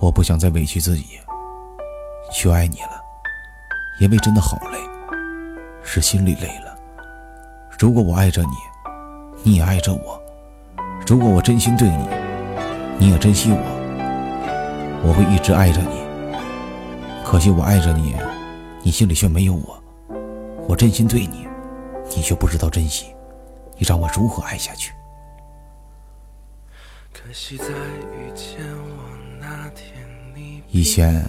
我不想再委屈自己去爱你了，因为真的好累，是心里累了。如果我爱着你，你也爱着我；如果我真心对你，你也珍惜我，我会一直爱着你。可惜我爱着你，你心里却没有我。我真心对你，你却不知道珍惜，你让我如何爱下去？可惜在遇见我以前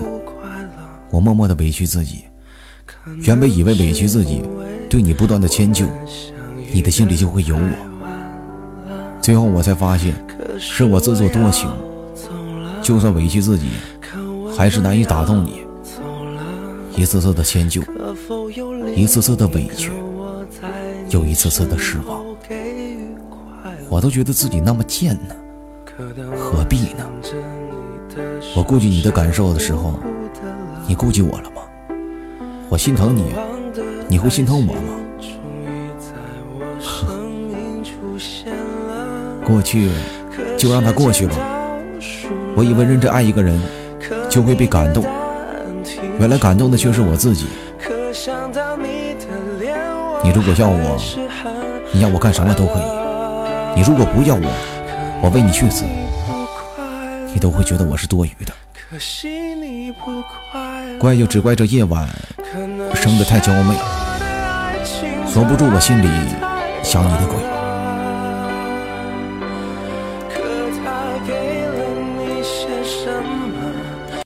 我默默的委屈自己，原本以为委屈自己，对你不断的迁就，你的心里就会有我。最后我才发现，是我自作多情。就算委屈自己，还是难以打动你。一次次的迁就，一次次的委屈，又一次次的失望，我都觉得自己那么贱呢。何必呢？我顾及你的感受的时候，你顾及我了吗？我心疼你，你会心疼我吗？过去就让它过去吧。我以为认真爱一个人就会被感动，原来感动的却是我自己。你如果要我，你要我干什么都可以；你如果不要我，我为你去死，你都会觉得我是多余的。怪就只怪这夜晚生得太娇媚，锁不住我心里想你的鬼。